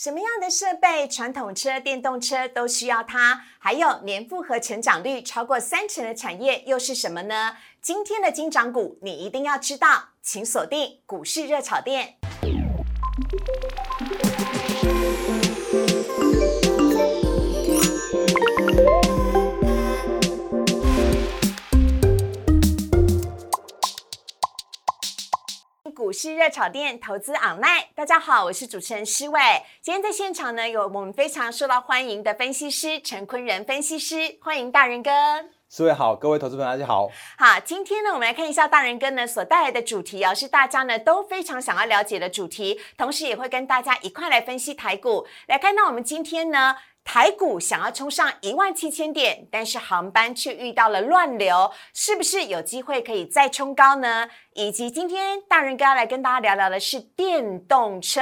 什么样的设备，传统车、电动车都需要它。还有年复合成长率超过三成的产业又是什么呢？今天的金涨股你一定要知道，请锁定股市热炒店。股市热炒店投资 online，大家好，我是主持人施伟。今天在现场呢，有我们非常受到欢迎的分析师陈坤仁分析师，欢迎大人哥。施伟好，各位投资朋友大家好。好，今天呢，我们来看一下大人哥呢所带来的主题哦，是大家呢都非常想要了解的主题，同时也会跟大家一块来分析台股。来看到我们今天呢。台股想要冲上一万七千点，但是航班却遇到了乱流，是不是有机会可以再冲高呢？以及今天大人哥要来跟大家聊聊的是电动车，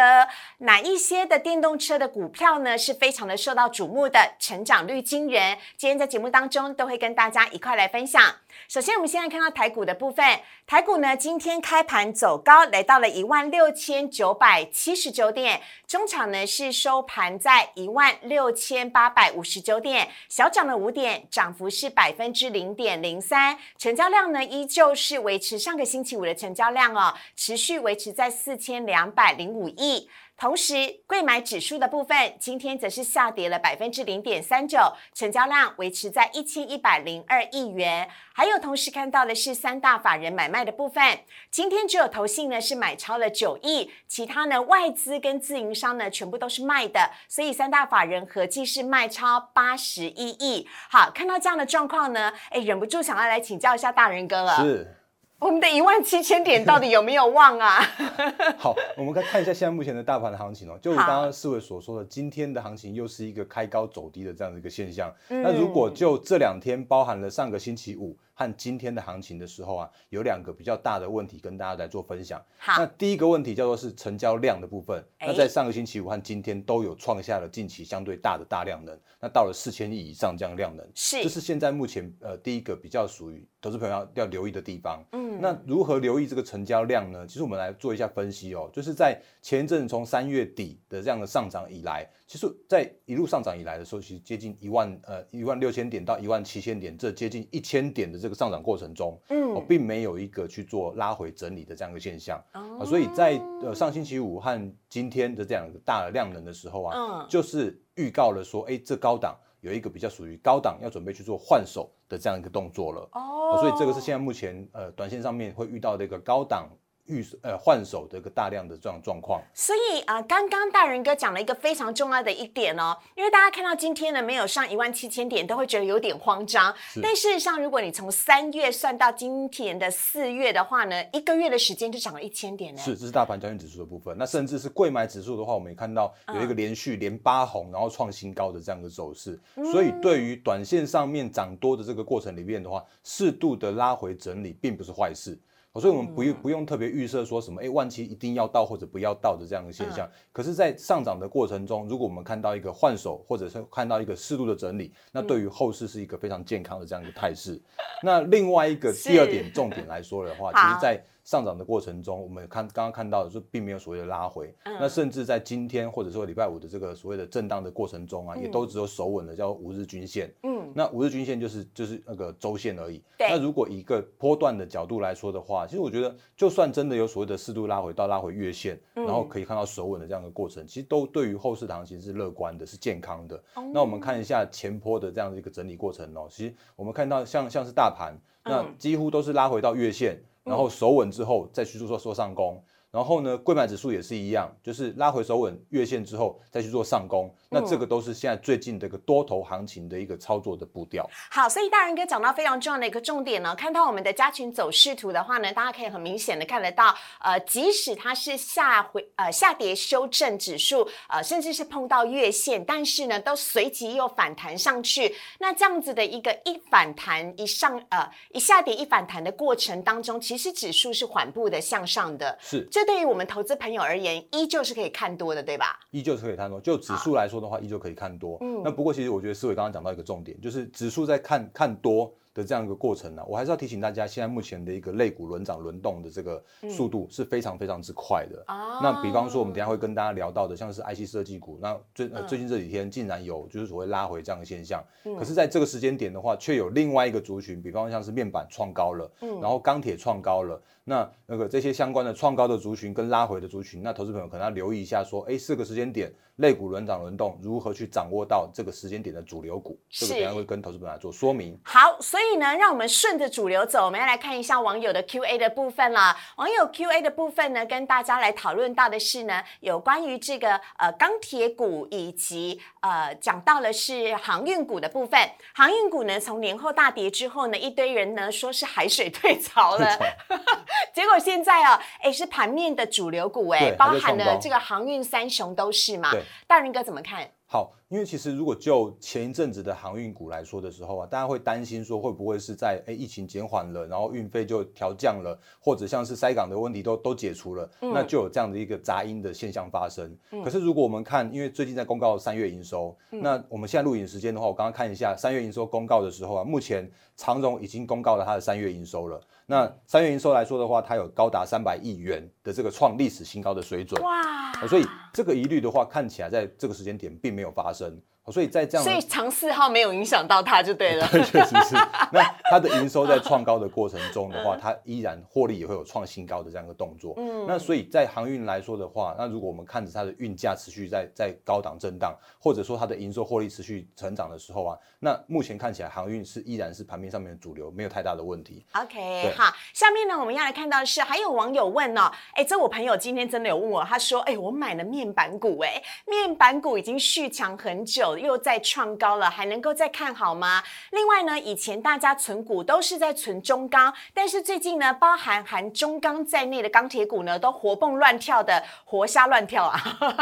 哪一些的电动车的股票呢是非常的受到瞩目的，成长率惊人。今天在节目当中都会跟大家一块来分享。首先，我们现在看到台股的部分，台股呢今天开盘走高，来到了一万六千九百七十九点，中场呢是收盘在一万六千。千八百五十九点，小涨了五点，涨幅是百分之零点零三，成交量呢依旧是维持上个星期五的成交量哦，持续维持在四千两百零五亿。同时，贵买指数的部分今天则是下跌了百分之零点三九，成交量维持在一千一百零二亿元。还有，同时看到的是三大法人买卖的部分，今天只有投信呢是买超了九亿，其他呢外资跟自营商呢全部都是卖的，所以三大法人合计是卖超八十一亿。好，看到这样的状况呢，哎，忍不住想要来请教一下大人哥了。是。我们的一万七千点 到底有没有望啊？好，我们看看一下现在目前的大盘的行情哦。就如刚刚四位所说的，今天的行情又是一个开高走低的这样的一个现象。那如果就这两天包含了上个星期五。和今天的行情的时候啊，有两个比较大的问题跟大家来做分享。好，那第一个问题叫做是成交量的部分。那在上个星期五和今天都有创下了近期相对大的大量能，那到了四千亿以上这样量能，是，这是现在目前呃第一个比较属于投资朋友要要留意的地方。嗯，那如何留意这个成交量呢？其实我们来做一下分析哦，就是在前一阵从三月底的这样的上涨以来。其实，在一路上涨以来的时候，其实接近一万呃一万六千点到一万七千点，这接近一千点的这个上涨过程中，嗯，并没有一个去做拉回整理的这样一个现象。啊，所以在呃上星期五和今天的这样一个大的量能的时候啊，嗯，就是预告了说，哎，这高档有一个比较属于高档要准备去做换手的这样一个动作了，哦，所以这个是现在目前呃短线上面会遇到的一个高档。预呃换手的一个大量的这样状况，所以啊，刚刚大人哥讲了一个非常重要的一点哦，因为大家看到今天呢没有上一万七千点，都会觉得有点慌张。但事实上，如果你从三月算到今天的四月的话呢，一个月的时间就涨了一千点呢。是，这是大盘交易指数的部分。那甚至是贵买指数的话，我们也看到有一个连续连八红，然后创新高的这样的走势。所以对于短线上面涨多的这个过程里面的话，适度的拉回整理并不是坏事。所以，我们不用不用特别预设说什么，哎，万期一定要到或者不要到的这样的现象。可是，在上涨的过程中，如果我们看到一个换手，或者是看到一个适度的整理，那对于后市是一个非常健康的这样一个态势。那另外一个第二点重点来说的话，其实，在上涨的过程中，我们看刚刚看到的是并没有所谓的拉回，那甚至在今天或者说礼拜五的这个所谓的震荡的过程中啊，也都只有守稳的叫五日均线。嗯，那五日均线就是就是那个周线而已。那如果一个波段的角度来说的话，其实我觉得就算真的有所谓的适度拉回到拉回月线，然后可以看到守稳的这样的过程，其实都对于后市行情是乐观的，是健康的。那我们看一下前坡的这样的一个整理过程哦，其实我们看到像像是大盘，那几乎都是拉回到月线。然后手稳之后，再去做做上攻。然后呢，贵买指数也是一样，就是拉回手稳月线之后再去做上攻，那这个都是现在最近这个多头行情的一个操作的步调。好，所以大人哥讲到非常重要的一个重点呢，看到我们的加群走势图的话呢，大家可以很明显的看得到，呃，即使它是下回呃下跌修正指数，呃，甚至是碰到月线，但是呢，都随即又反弹上去。那这样子的一个一反弹一上呃一下跌一反弹的过程当中，其实指数是缓步的向上的。是。这对于我们投资朋友而言，依旧是可以看多的，对吧？依旧是可以看多。就指数来说的话，依旧可以看多。嗯，那不过其实我觉得思维刚刚讲到一个重点，就是指数在看看多的这样一个过程呢，我还是要提醒大家，现在目前的一个类股轮涨轮动的这个速度是非常非常之快的。那比方说，我们等下会跟大家聊到的，像是 IC 设计股，那最呃最近这几天竟然有就是所谓拉回这样的现象。可是在这个时间点的话，却有另外一个族群，比方像是面板创高了，然后钢铁创高了。那那个这些相关的创高的族群跟拉回的族群，那投资朋友可能要留意一下，说，哎，四个时间点，类股轮涨轮动，如何去掌握到这个时间点的主流股？这个等下会跟投资朋友来做说明。好，所以呢，让我们顺着主流走，我们要来看一下网友的 Q&A 的部分了。网友 Q&A 的部分呢，跟大家来讨论到的是呢，有关于这个呃钢铁股以及呃讲到了是航运股的部分。航运股呢，从年后大跌之后呢，一堆人呢说是海水退潮了。结果现在啊，哎，是盘面的主流股哎，包含了这个航运三雄都是嘛？大人哥怎么看？好，因为其实如果就前一阵子的航运股来说的时候啊，大家会担心说会不会是在哎疫情减缓了，然后运费就调降了，或者像是塞港的问题都都解除了，那就有这样的一个杂音的现象发生。可是如果我们看，因为最近在公告三月营收，那我们现在录影时间的话，我刚刚看一下三月营收公告的时候啊，目前长荣已经公告了它的三月营收了。那三月营收来说的话，它有高达三百亿元的这个创历史新高的水准。哇！所以这个疑虑的话，看起来在这个时间点并没有有发生。所以在这样，所以长四号没有影响到它就对了。对，确实是。那它的营收在创高的过程中的话，它依然获利也会有创新高的这样一个动作。嗯。那所以在航运来说的话，那如果我们看着它的运价持续在在高档震荡，或者说它的营收获利持续成长的时候啊，那目前看起来航运是依然是盘面上面的主流，没有太大的问题。OK，好，下面呢我们要来看到的是，还有网友问哦，哎，这我朋友今天真的有问我，他说，哎，我买了面板股，哎，面板股已经续强很久。又在创高了，还能够再看好吗？另外呢，以前大家存股都是在存中钢，但是最近呢，包含含中钢在内的钢铁股呢，都活蹦乱跳的，活瞎乱跳啊！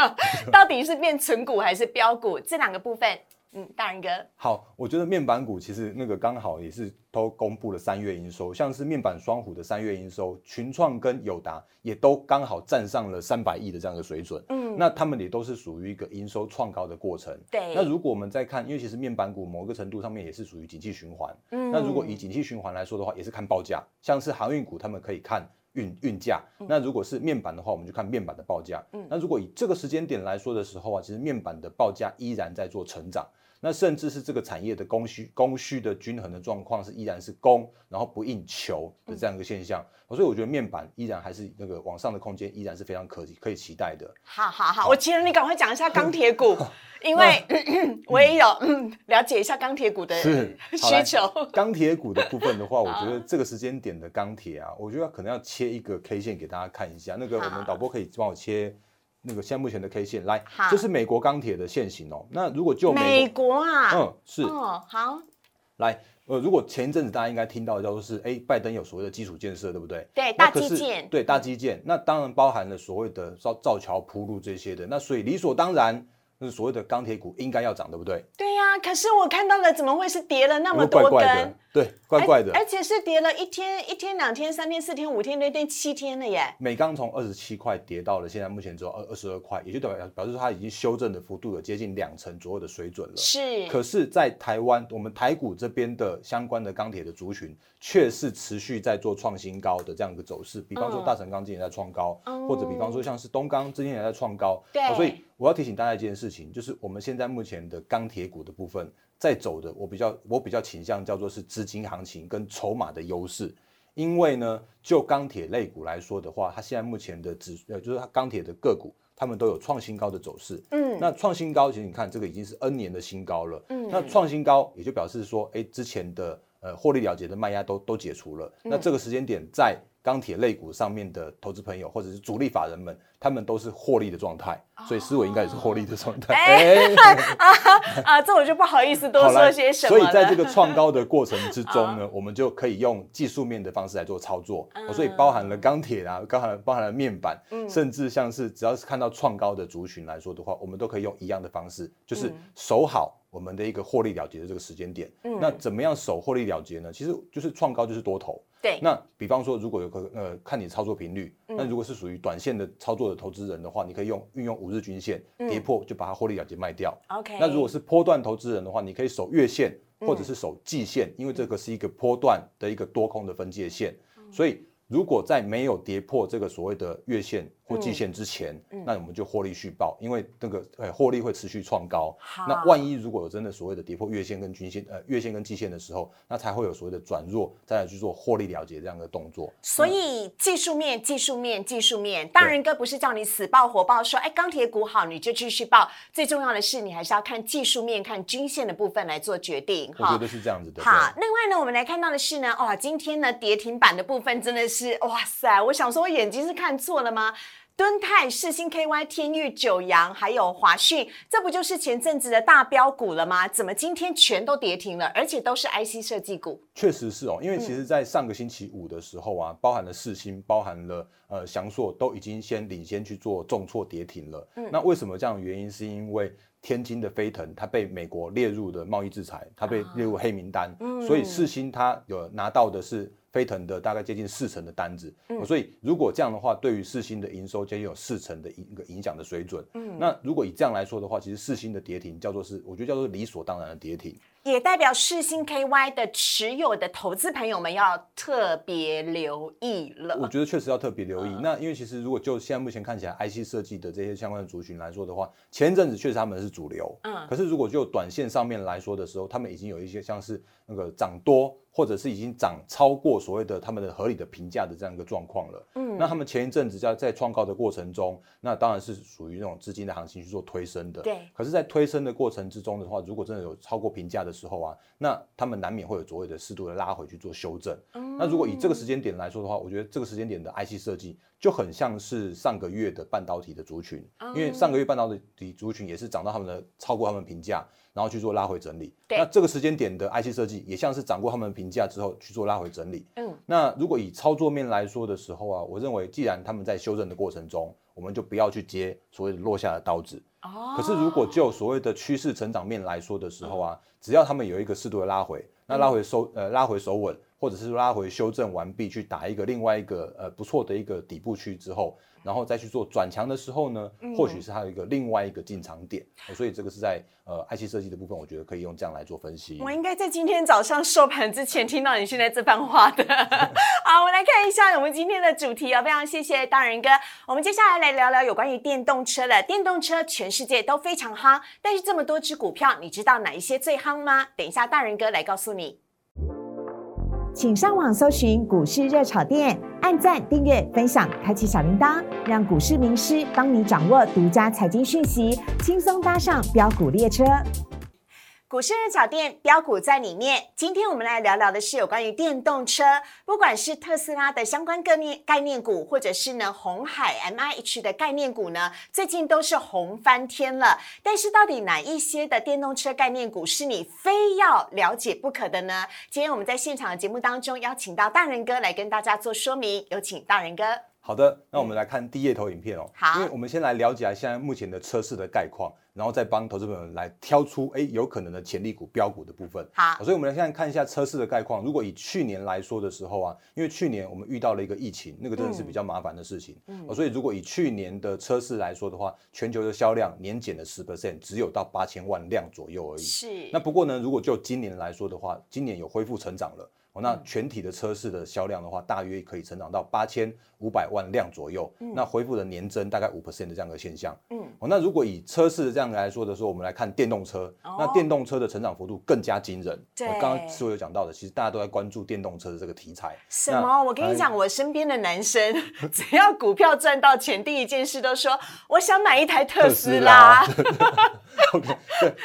到底是变存股还是标股？这两个部分。嗯，大人哥，好，我觉得面板股其实那个刚好也是都公布了三月营收，像是面板双虎的三月营收，群创跟友达也都刚好站上了三百亿的这样的水准。嗯，那他们也都是属于一个营收创高的过程。对，那如果我们再看，因为其实面板股某个程度上面也是属于景气循环。嗯，那如果以景气循环来说的话，也是看报价，像是航运股他们可以看运运价。那如果是面板的话，我们就看面板的报价。嗯，那如果以这个时间点来说的时候啊，其实面板的报价依然在做成长。那甚至是这个产业的供需供需的均衡的状况是依然是供，然后不应求的这样一个现象，所以我觉得面板依然还是那个往上的空间依然是非常可可以期待的。好好好，我请你赶快讲一下钢铁股，因为 我也有了解一下钢铁股的 需求。钢铁股的部分的话，我觉得 这个时间点的钢铁啊，我觉得可能要切一个 K 线给大家看一下。那个我们导播可以帮我切。那个现在目前的 K 线来，这是美国钢铁的线型哦。那如果就美国啊，嗯，是哦，好，来，呃，如果前一阵子大家应该听到的叫做是，哎，拜登有所谓的基础建设，对不对？对，大基建，对，大基建，那当然包含了所谓的造造桥铺路这些的，那所以理所当然。是所谓的钢铁股应该要涨，对不对？对呀，可是我看到了，怎么会是跌了那么多根？对，怪怪的，而且是跌了一天、一天、两天、三天、四天、五天、六天、七天了耶！美钢从二十七块跌到了现在目前只有二二十二块，也就代表表示它已经修正的幅度有接近两成左右的水准了。是，可是，在台湾，我们台股这边的相关的钢铁的族群，却是持续在做创新高的这样一个走势。比方说，大成钢今年在创高，或者比方说像是东钢今年也在创高。对，所以我要提醒大家一件事情，就是我们现在目前的钢铁股的部分。在走的，我比较我比较倾向叫做是资金行情跟筹码的优势，因为呢，就钢铁类股来说的话，它现在目前的指呃就是它钢铁的个股，它们都有创新高的走势。嗯，那创新高其实你看这个已经是 N 年的新高了。嗯，那创新高也就表示说，哎，之前的呃获利了结的卖压都都解除了。那这个时间点在。钢铁类股上面的投资朋友，或者是主力法人们，他们都是获利的状态，所以思维应该也是获利的状态。啊，这我就不好意思多说些什么所以在这个创高的过程之 中呢，我们就可以用技术面的方式来做操作。所以包含了钢铁啊，包含包含了面板，甚至像是只要是看到创高的族群来说的话，我们都可以用一样的方式，就是守好我们的一个获利了结的这个时间点。那怎么样守获利了结呢？其实就是创高就是多头。对，那比方说如果有个呃看你操作频率，那如果是属于短线的操作的投资人的话，你可以用运用五日均线跌破就把它获利了结卖掉。OK，那如果是波段投资人的话，你可以守月线或者是守季线，因为这个是一个波段的一个多空的分界线，所以如果在没有跌破这个所谓的月线或季线之前，那我们就获利续报，因为那个呃获利会持续创高。好那万一如果有真的所谓的跌破月线跟均线呃月线跟季线的时候，那才会有所谓的转弱，再来去做获利了结这样的动作。所以技术面、技术面、技术面，大人哥不是叫你死抱活抱，说哎钢铁股好你就继续抱，最重要的是你还是要看技术面、看均线的部分来做决定我觉得是这样子的。好，另外呢，我们来看到的是呢，哇，今天呢跌停板的部分真的是，哇塞！我想说，我眼睛是看错了吗？敦泰、世新 KY、天域、九阳，还有华讯，这不就是前阵子的大标股了吗？怎么今天全都跌停了，而且都是 IC 设计股？确实是哦，因为其嗯实，在上个星期五的时候啊，包含了世新，包含了呃翔硕，都已经先领先去做重挫跌停了。嗯那为什么这样的原因？是因为天津的飞腾它被美国列入的贸易制裁，它被列入黑名单，嗯所以世新它有拿到的是飞腾的大概接近四成的单子。嗯所以如果这样的话，对于世新的营收接近有四成的一个影响的水准。那如果以这样来说的话，其实世新的跌停叫做是，我觉得叫做理所当然的跌停。也代表世新 KY 的持有的投资朋友们要特别留意了我。觉得确实要特别留意。嗯那因为其实如果就现在目前看起来，IC 设计的这些相关的族群来说的话，前一阵子确实他们是主流，嗯可是如果就短线上面来说的时候，他们已经有一些像是那个涨多，或者是已经涨超过所谓的他们的合理的评价的这样一个状况了。嗯，那他们前一阵子在在创高的过程中，那当然是属于那种资金的行情去做推升的。对可是，在推升的过程之中的话，如果真的有超过评价的时候啊，那他们难免会有所谓的适度的拉回去做修正。嗯那如果以这个时间点来说的话，我觉得这个时间点的 IC 设计就很像是上个月的半导体的族群，因为上个月半导体族群也是涨到他们的超过他们评价，然后去做拉回整理。对那这个时间点的 IC 设计也像是掌握他们评价之后去做拉回整理。嗯，那如果以操作面来说的时候啊，我认为既然他们在修正的过程中，我们就不要去接所谓的落下的刀子。哦可是如果就所谓的趋势成长面来说的时候啊，只要他们有一个适度的拉回，那拉回收呃拉回手稳，或者是拉回修正完毕，去打一个另外一个呃不错的一个底部区之后，然后再去做转强的时候呢，或许是它有一个另外一个进场点。哦所以这个是在呃 IC 设计的部分，我觉得可以用这样来做分析。我应该在今天早上收盘之前听到你现在这番话的。好，我们来看一下我们今天的主题哦，非常谢谢大仁哥。我们接下来来聊聊有关于电动车了。电动车全世界都非常夯，但是这么多只股票，你知道哪一些最夯吗？等一下大仁哥来告诉你。请上网搜寻股市热炒店，按赞、订阅、分享，开启小铃铛，让股市名师帮你掌握独家财经讯息，轻松搭上标股列车。股市热炒店标股在里面。今天我们来聊聊的是有关于电动车，不管是特斯拉的相关概念概念股，或者是呢红海 M I H 的概念股呢，最近都是红翻天了。但是到底哪一些的电动车概念股是你非要了解不可的呢？今天我们在现场的节目当中邀请到大人哥来跟大家做说明，有请大人哥。好的，那我们来看第一页投影片哦。好因为我们先来了解一下现在目前的车市的概况，然后再帮投资朋友们来挑出哎有可能的潜力股、标股的部分。好所以我们来现在看一下车市的概况。如果以去年来说的时候啊，因为去年我们遇到了一个疫情，那个真的是比较麻烦的事情。嗯、所以如果以去年的车市来说的话，全球的销量年减了十 percent，只有到八千万辆左右而已。是那不过呢，如果就今年来说的话，今年有恢复成长了。哦，那全体的车市的销量的话，大约可以成长到八千五百万辆左右。那恢复了年增大概五 percent 的这样的现象。嗯，哦，那如果以车市的这样来说的时候，我们来看电动车，那电动车的成长幅度更加惊人。对我刚刚是我有讲到的，其实大家都在关注电动车的这个题材。什么？我跟你讲，我身边的男生只要股票赚到钱，第一件事都说我想买一台特斯拉。OK，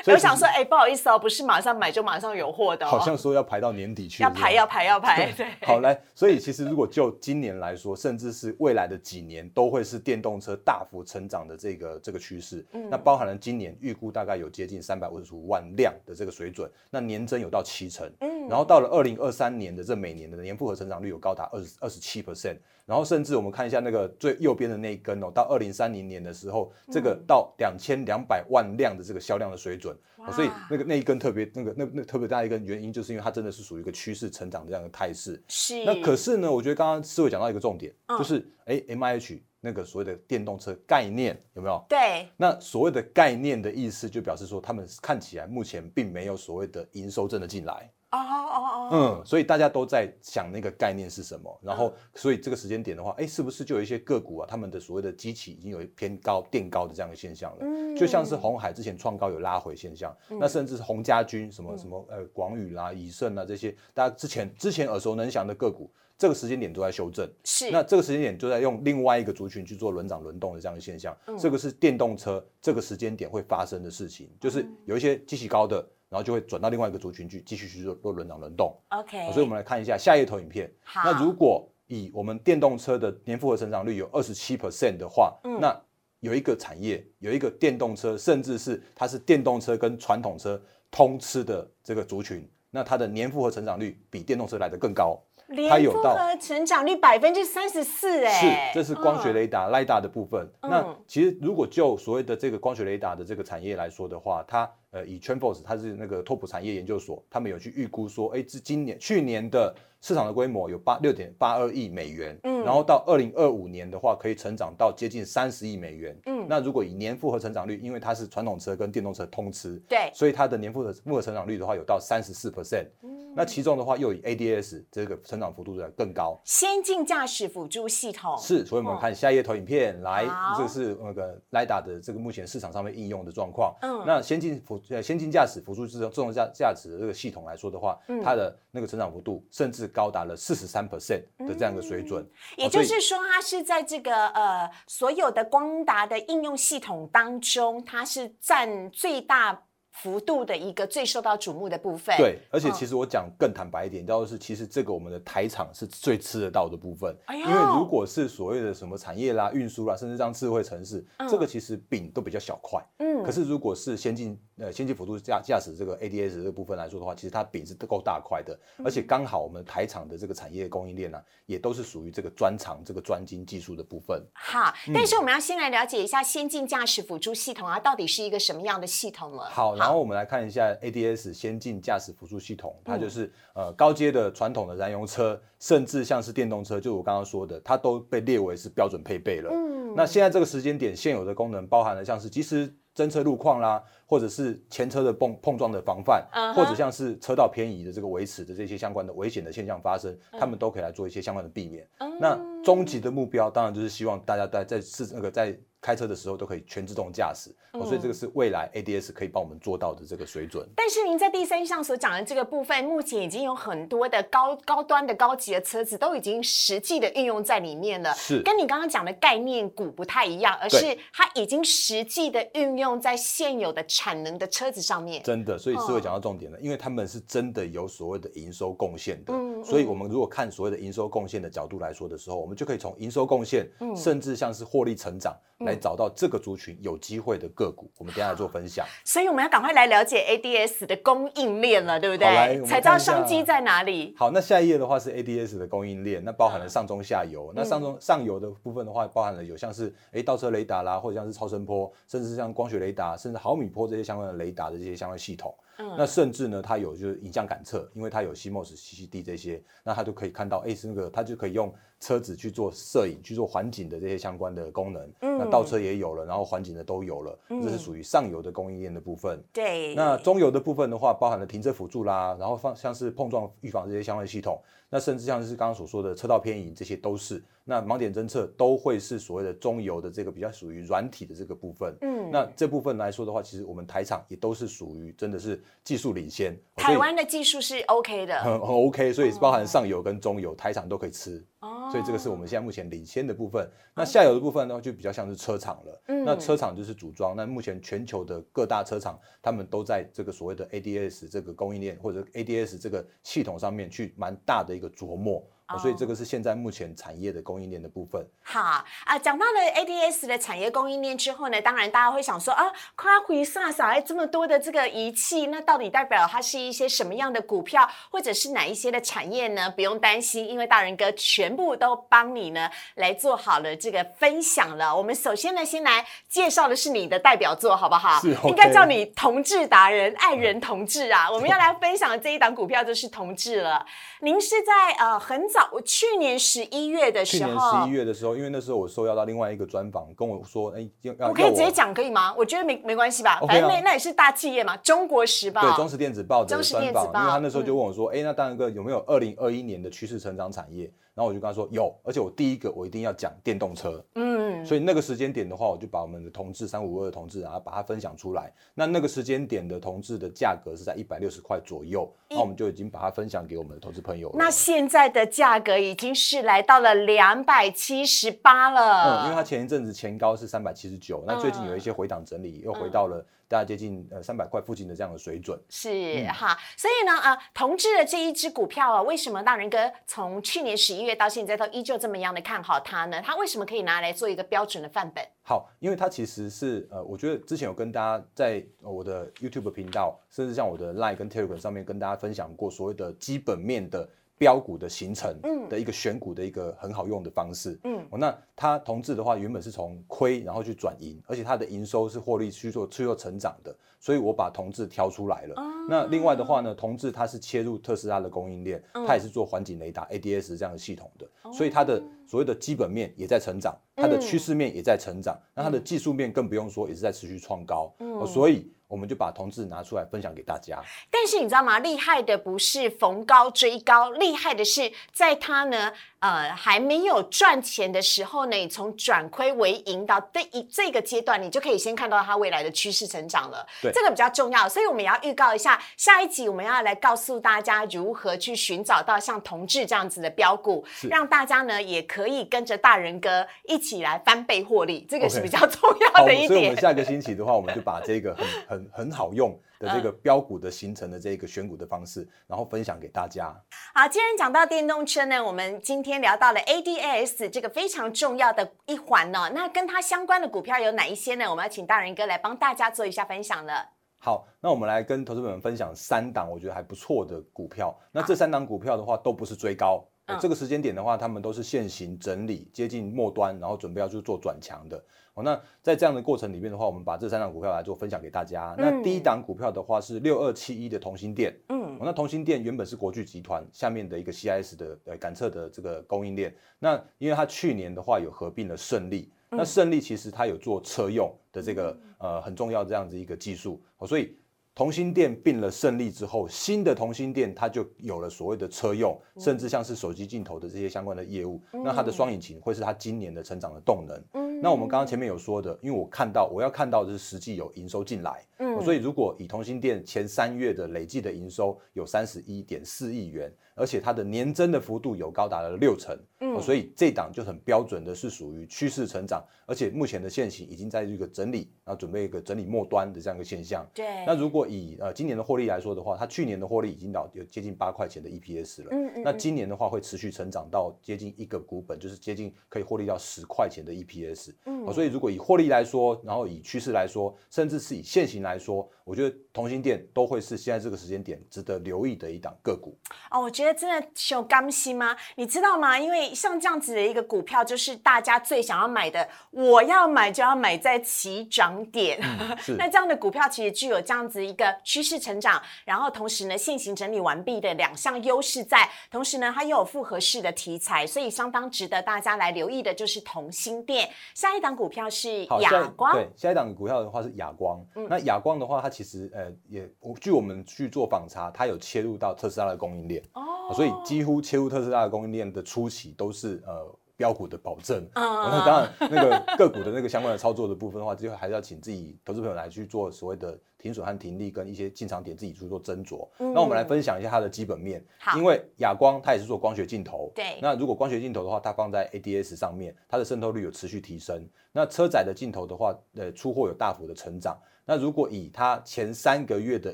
对，我想说，哎、不好意思哦，不是马上买就马上有货的哦，好像说要排到年底去，要排要排要排，对。好，来，所以其实如果就今年来说，甚至是未来的几年，都会是电动车大幅成长的这个这个趋势。那包含了今年预估大概有接近三百五十五万辆的这个水准，那年增有到七成。嗯，然后到了二零二三年的这每年的年复合成长率有高达二十二十七 percent。然后甚至我们看一下那个最右边的那一根哦，到二零三零年的时候，这个到两千两百万辆的这个个销量的水准。所以那个那一根特别那个那那特别大一根原因，就是因为它真的是属于一个趋势成长的这样的态势。是。那可是呢，我觉得刚刚思伟讲到一个重点，就是哎，M I H 那个所谓的电动车概念有没有？对。那所谓的概念的意思，就表示说他们看起来目前并没有所谓的营收真的进来。哦哦哦，嗯，所以大家都在想那个概念是什么，然后所以这个时间点的话，哎，是不是就有一些个股啊，他们的所谓的机器已经有偏高垫高的这样的现象了？嗯，就像是红海之前创高有拉回现象，那甚至是洪家军什么什么呃广宇啦、以盛啊这些，大家之前之前耳熟能详的个股，这个时间点都在修正。是，那这个时间点就在用另外一个族群去做轮涨轮动的这样的现象。这个是电动车这个时间点会发生的事情，就是有一些机器高的。然后就会转到另外一个族群去，继续去做做轮涨轮动。OK，所以我们来看一下下一投影片。好，那如果以我们电动车的年复合成长率有二十七 percent 的话，嗯，那有一个产业，有一个电动车，甚至是它是电动车跟传统车通吃的这个族群，那它的年复合成长率比电动车来的更高。它有到成长率百分之三十四，哎，是，这是光学雷达 LiDAR 的部分。那其实如果就所谓的这个光学雷达的这个产业来说的话，它呃以 t r a n f o r c e 它是那个拓普产业研究所，他们有去预估说，哎，这今年去年的市场的规模有八六点八二亿美元，嗯，然后到二零二五年的话，可以成长到接近三十亿美元，嗯，那如果以年复合成长率，因为它是传统车跟电动车通吃，对，所以它的年复合复合成长率的话有到三十四 percent。那其中的话，又以 ADS 这个成长幅度的更高，先进驾驶辅助系统是，所以我们看下一页投影片来，这个是那个 LiDAR 的这个目前市场上面应用的状况。嗯，那先进辅呃先进驾驶辅助自动自动驾驾驶的这个系统来说的话，它的那个成长幅度甚至高达了四十三 percent 的这样一个水准。也就是说，它是在这个呃所有的光达的应用系统当中，它是占最大。幅度的一个最受到瞩目的部分。对，而且其实我讲更坦白一点，就是其实这个我们的台场是最吃得到的部分。哎因为如果是所谓的什么产业啦、运输啦，甚至像智慧城市，这个其实饼都比较小块。嗯。可是如果是先进呃先进辅助驾驾驶这个 ADS 这个部分来说的话，其实它饼是够大块的，而且刚好我们台场的这个产业供应链呢，也都是属于这个专长、这个专精技术的部分。好，但是我们要先来了解一下先进驾驶辅助系统啊，到底是一个什么样的系统了。好。然后我们来看一下 ADS 先进驾驶辅助系统，它就是呃高阶的传统的燃油车，甚至像是电动车，就我刚刚说的，它都被列为是标准配备了。嗯，那现在这个时间点现有的功能包含了像是即时侦测路况啦，或者是前车的碰碰撞的防范，或者像是车道偏移的这个维持的这些相关的危险的现象发生，他们都可以来做一些相关的避免。那终极的目标当然就是希望大家在在是那个在。开车的时候都可以全自动驾驶，所以这个是未来 ADS 可以帮我们做到的这个水准。但是您在第三项所讲的这个部分，目前已经有很多的高高端的高级的车子都已经实际的运用在里面了，是跟你刚刚讲的概念股不太一样，而是它已经实际的运用在现有的产能的车子上面。真的，所以是会讲到重点的，因为他们是真的有所谓的营收贡献的。嗯，所以我们如果看所谓的营收贡献的角度来说的时候，我们就可以从营收贡献，甚至像是获利成长。来找到这个族群有机会的个股，我们等下来做分享。所以我们要赶快来了解 ADS 的供应链了，对不对？才知道商机在哪里。好，那下一页的话是 ADS 的供应链，那包含了上中下游。那上中上游的部分的话，包含了有像是哎倒车雷达啦，或者像是超声波，甚至像光学雷达，甚至毫米波这些相关的雷达的这些相关系统。嗯那甚至呢，它有就是影像感测，因为它有 CMOS、CCD 这些，那它就可以看到，哎，是那个它就可以用车子去做摄影、去做环境的这些相关的功能。嗯，那倒车也有了，然后环境的都有了，这是属于上游的供应链的部分。对。那中游的部分的话，包含了停车辅助啦，然后放像是碰撞预防这些相关系统，那甚至像是刚刚所说的车道偏移，这些都是。那盲点侦测都会是所谓的中游的这个比较属于软体的这个部分。嗯，那这部分来说的话，其实我们台厂也都是属于真的是技术领先。台湾的技术是 OK 的，很很 OK，所以包含上游跟中游，台厂都可以吃。哦，所以这个是我们现在目前领先的部分。那下游的部分呢，就比较像是车厂了。嗯，那车厂就是组装。那目前全球的各大车厂，他们都在这个所谓的 ADS 这个供应链或者 ADS 这个系统上面去蛮大的一个琢磨。哦所以这个是现在目前产业的供应链的部分。好啊，讲到了 ADS 的产业供应链之后呢，当然大家会想说啊，夸回萨萨哎，这么多的这个仪器，那到底代表它是一些什么样的股票，或者是哪一些的产业呢？不用担心，因为大人哥全部都帮你呢来做好了这个分享了。我们首先呢，先来介绍的是你的代表作，好不好？应该叫你同志达人、爱人同志啊。我们要来分享的这一档股票就是同志了。您是在呃很早，去年十一月的时候去年，十一月的时候，因为那时候我受邀到另外一个专访，跟我说，哎，我可以直接讲可以吗？我觉得没没关系吧反正那啊那也是大企业嘛，中国时报。对中时电子报的专访，因为他那时候就问我说，哎、那当然哥有没有二零二一年的趋势成长产业？然后我就跟他说有，而且我第一个我一定要讲电动车，嗯，所以那个时间点的话，我就把我们的同志三五二的同志，然后把它分享出来。那那个时间点的同志的价格是在一百六十块左右，那我们就已经把它分享给我们的投资朋友了。那现在的价格已经是来到了两百七十八了。嗯，因为它前一阵子前高是三百七十九，那最近有一些回档整理，又回到了大概接近呃三百块附近的这样的水准。是嗯哈，所以呢，呃，同志的这一只股票啊，为什么大人哥从去年十一月到现在都依旧这么样的看好它呢？它为什么可以拿来做一个标准的范本？好，因为它其实是呃，我觉得之前有跟大家在呃我的 YouTube 频道，甚至像我的 Line 跟 Telegram 上面跟大家分享过所谓的基本面的标股的形成的一个选股的一个很好用的方式。嗯。哦，那它同质的话，原本是从亏然后去转盈，而且它的营收是获利去做去做成长的，所以我把同质挑出来了。那另外的话呢，同质它是切入特斯拉的供应链，它也是做环境雷达 ADS 这样的系统的，所以它的所谓的基本面也在成长，它的趋势面也在成长，那它的技术面更不用说，也是在持续创高。哦所以我们就把同志拿出来分享给大家。但是你知道吗？厉害的不是逢高追高，厉害的是在他呢，呃，还没有赚钱的时候呢，你从转亏为盈到这一这个阶段，你就可以先看到它未来的趋势成长了。对这个比较重要，所以我们也要预告一下，下一集我们要来告诉大家如何去寻找到像同志这样子的标股，让大家呢也可以跟着大人哥一起来翻倍获利，这个是比较重要，的一点所以我们。下个星期的话，我们就把这个很很很好用的这个标股的形成的这个选股的方式，然后分享给大家。好，既然讲到电动车呢，我们今天聊到了 ADAS 这个非常重要的一环呢、那跟它相关的股票有哪一些呢？我们要请大人哥来帮大家做一下分享了。好，那我们来跟投资者们分享三档我觉得还不错的股票。那这三档股票的话，都不是追高。这个时间点的话，他们都是现行整理，接近末端，然后准备要去做转强的。哦，那在这样的过程里面的话，我们把这三档股票来做分享给大家。那第一档股票的话是六二七一的同心店。嗯哦，那同心店原本是国巨集团下面的一个 CIS 的呃感测的这个供应链。那因为它去年的话有合并了胜利，那胜利其实它有做车用的这个呃很重要这样子一个技术，哦，所以同心店并了胜利之后，新的同心店它就有了所谓的车用，甚至像是手机镜头的这些相关的业务。那它的双引擎会是它今年的成长的动能。嗯那我们刚刚前面有说的，因为我看到我要看到的是实际有营收进来，哦所以如果以同心店前三月的累计的营收有三十一点四亿元，而且它的年增的幅度有高达了六成，嗯哦所以这档就很标准的是属于趋势成长，而且目前的现形已经在这个整理，然后准备一个整理末端的这样一个现象。对，那如果以呃今年的获利来说的话，它去年的获利已经到有接近八块钱的 EPS 了。嗯嗯那今年的话会持续成长到接近一个股本，就是接近可以获利到十块钱的 EPS。嗯哦，所以如果以获利来说，然后以趋势来说，甚至是以现行来说，说我觉得同心店都会是现在这个时间点值得留意的一档个股。哦，我觉得真的有甘心吗？你知道吗？因为像这样子的一个股票，就是大家最想要买的，我要买就要买在起涨点。是那这样的股票其实具有这样子一个趋势成长，然后同时呢，现行整理完毕的两项优势在，同时呢，它又有复合式的题材，所以相当值得大家来留意的就是同心店。下一档股票是好，下一亚光，对下一档股票的话是亚光。那亚光的话，它其实呃也，我据我们去做访查，它有切入到特斯拉的供应链，哦所以几乎切入特斯拉的供应链的初期都是呃标股的保证。嗯哦那当然，那个个股的那个相关的操作的部分的话，最后还是要请自己投资朋友来去做所谓的停损和停利跟一些进场点自己去做斟酌。嗯那我们来分享一下它的基本面，因为亚光它也是做光学镜头，对那如果光学镜头的话，它放在 ADS 上面，它的渗透率有持续提升。那车载的镜头的话，呃，出货有大幅的成长。那如果以它前三个月的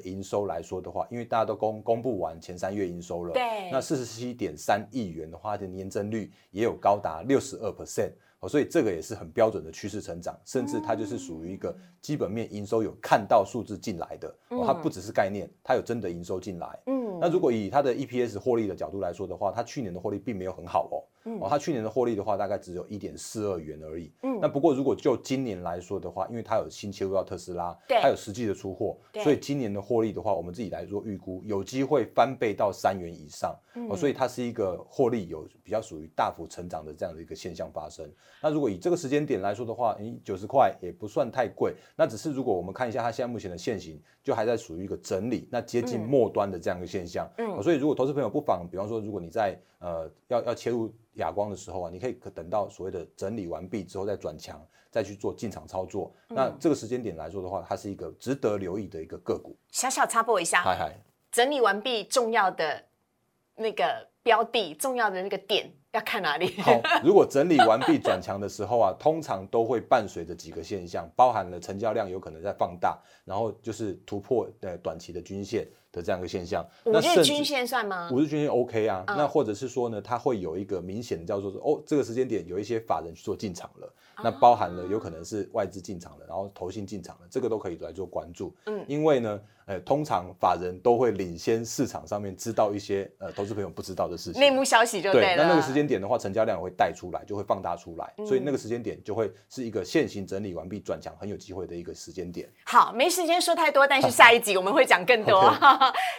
营收来说的话，因为大家都公公布完前三月营收了，对那四十七点三亿元的话，它的年增率也有高达六十二 percent。哦，所以这个也是很标准的趋势成长，甚至它就是属于一个基本面营收有看到数字进来的，哦，它不只是概念，它有真的营收进来。嗯那如果以它的 EPS 获利的角度来说的话，它去年的获利并没有很好哦。哦，它去年的获利的话，大概只有一点四二元而已。嗯那不过如果就今年来说的话，因为它有新切入到特斯拉，它有实际的出货，所以今年的获利的话，我们自己来做预估，有机会翻倍到三元以上。嗯哦，所以它是一个获利有比较属于大幅成长的这样的一个现象发生。那如果以这个时间点来说的话，诶，九十块也不算太贵。那只是如果我们看一下它现在目前的现形，就还在属于一个整理，那接近嗯末端的这样一个现象。嗯哦所以如果投资朋友不妨，比方说，如果你在呃要要切入哑光的时候啊，你可以等到所谓的整理完毕之后再转强，再去做进场操作。嗯那这个时间点来说的话，它是一个值得留意的一个个股。小小插播一下，嗨嗨，整理完毕重要的那个标的，重要的那个点要看哪里？好，如果整理完毕转强的时候啊，通常都会伴随着几个现象，包含了成交量有可能在放大，然后就是突破呃短期的均线的这样一个现象。五日均线算吗？五日均线 OK 啊，嗯那或者是说呢，它会有一个明显的叫做是哦，这个时间点有一些法人去做进场了，那包含了有可能是外资进场了，然后投信进场了，这个都可以来做关注。嗯因为呢，呃，通常法人都会领先市场上面知道一些呃投资朋友不知道的事情。内幕消息就对，了。那那个时间点的话，成交量也会带出来，就会放大出来，嗯所以那个时间点就会是一个现行整理完毕转强很有机会的一个时间点。好，没时间说太多，但是 下一集我们会讲更多。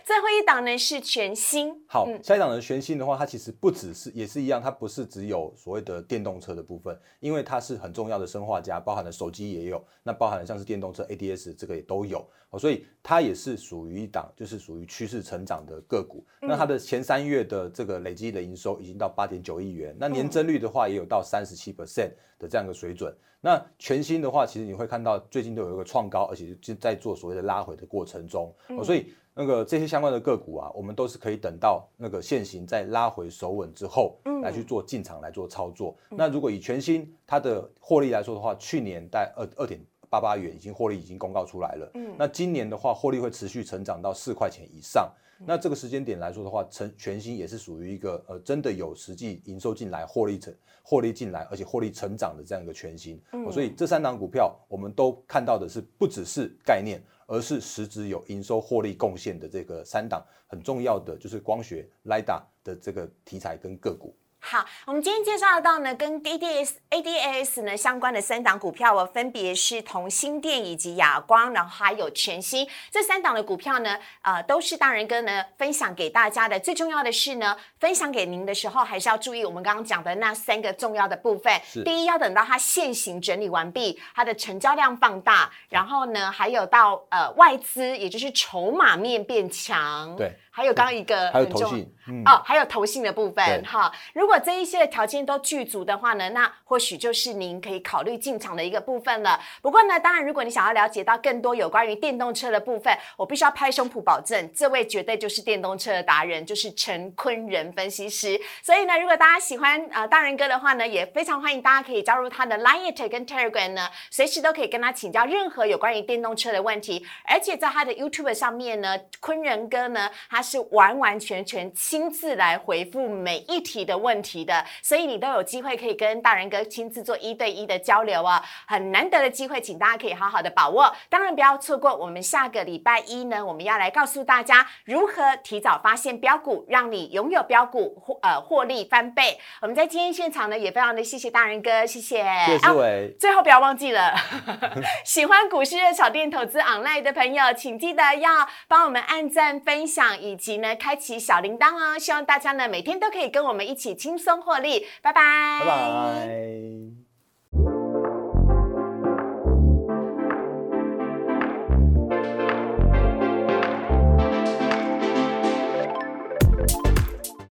最后一档呢是全新，好，嗯下一档的全新的话，它其实不只是也是一样，它不是只有所谓的电动车的部分，因为它是很重要的生化家，包含了手机也有，那包含了像是电动车 ADS 这个也都有，哦，所以它也是属于一档就是属于趋势成长的个股。那它的前三月的这个累积的营收已经到八点九亿元，那年增率的话也有到三十七 percent 的这样一个水准。那全新的话，其实你会看到最近都有一个创高，而且就在做所谓的拉回的过程中，哦，所以那个这些相关的个股啊，我们都是可以等到那个现行再拉回守稳之后，嗯来去做进场来做操作。那如果以全新它的获利来说的话，去年在二二点八八元已经获利已经公告出来了，嗯那今年的话获利会持续成长到四块钱以上。那这个时间点来说的话，成全新也是属于一个呃真的有实际营收进来、获利成获利进来，而且获利成长的这样一个全新、哦所以这三档股票我们都看到的是不只是概念，而是实质有营收获利贡献的这个三档很重要的就是光学 l i d a 的这个题材跟个股。好，我们今天介绍到呢，跟 ADS、ADS 呢相关的三档股票哦，分别是同心电以及亚光，然后还有全新这三档的股票呢，呃，都是大人哥呢分享给大家的。最重要的是呢，分享给您的时候，还是要注意我们刚刚讲的那三个重要的部分。第一，要等到它现行整理完毕，它的成交量放大，然后呢，还有到呃外资，也就是筹码面变强。对，还有刚刚一个还有很重投信，嗯，哦，还有投信的部分哈。如果这一些的条件都具足的话呢，那或许就是您可以考虑进场的一个部分了。不过呢，当然，如果你想要了解到更多有关于电动车的部分，我必须要拍胸脯保证，这位绝对就是电动车的达人，就是陈坤仁分析师。所以呢，如果大家喜欢呃大人哥的话呢，也非常欢迎大家可以加入他的 Line 跟 Telegram 呢，随时都可以跟他请教任何有关于电动车的问题。而且在他的 YouTube 上面呢，坤仁哥呢，他是完完全全亲自来回复每一题的问题的，所以你都有机会可以跟大人哥亲自做一对一的交流啊，很难得的机会，请大家可以好好的把握。当然不要错过我们下个礼拜一呢，我们要来告诉大家如何提早发现标股，让你拥有标股获呃获利翻倍。我们在今天现场呢，也非常的谢谢大人哥，谢谢。谢谢思啊维。最后不要忘记了，喜欢股市热炒店投资 online 的朋友，请记得要帮我们按赞、分享，以及呢开启小铃铛哦。希望大家呢每天都可以跟我们一起轻松获利，拜拜，拜拜。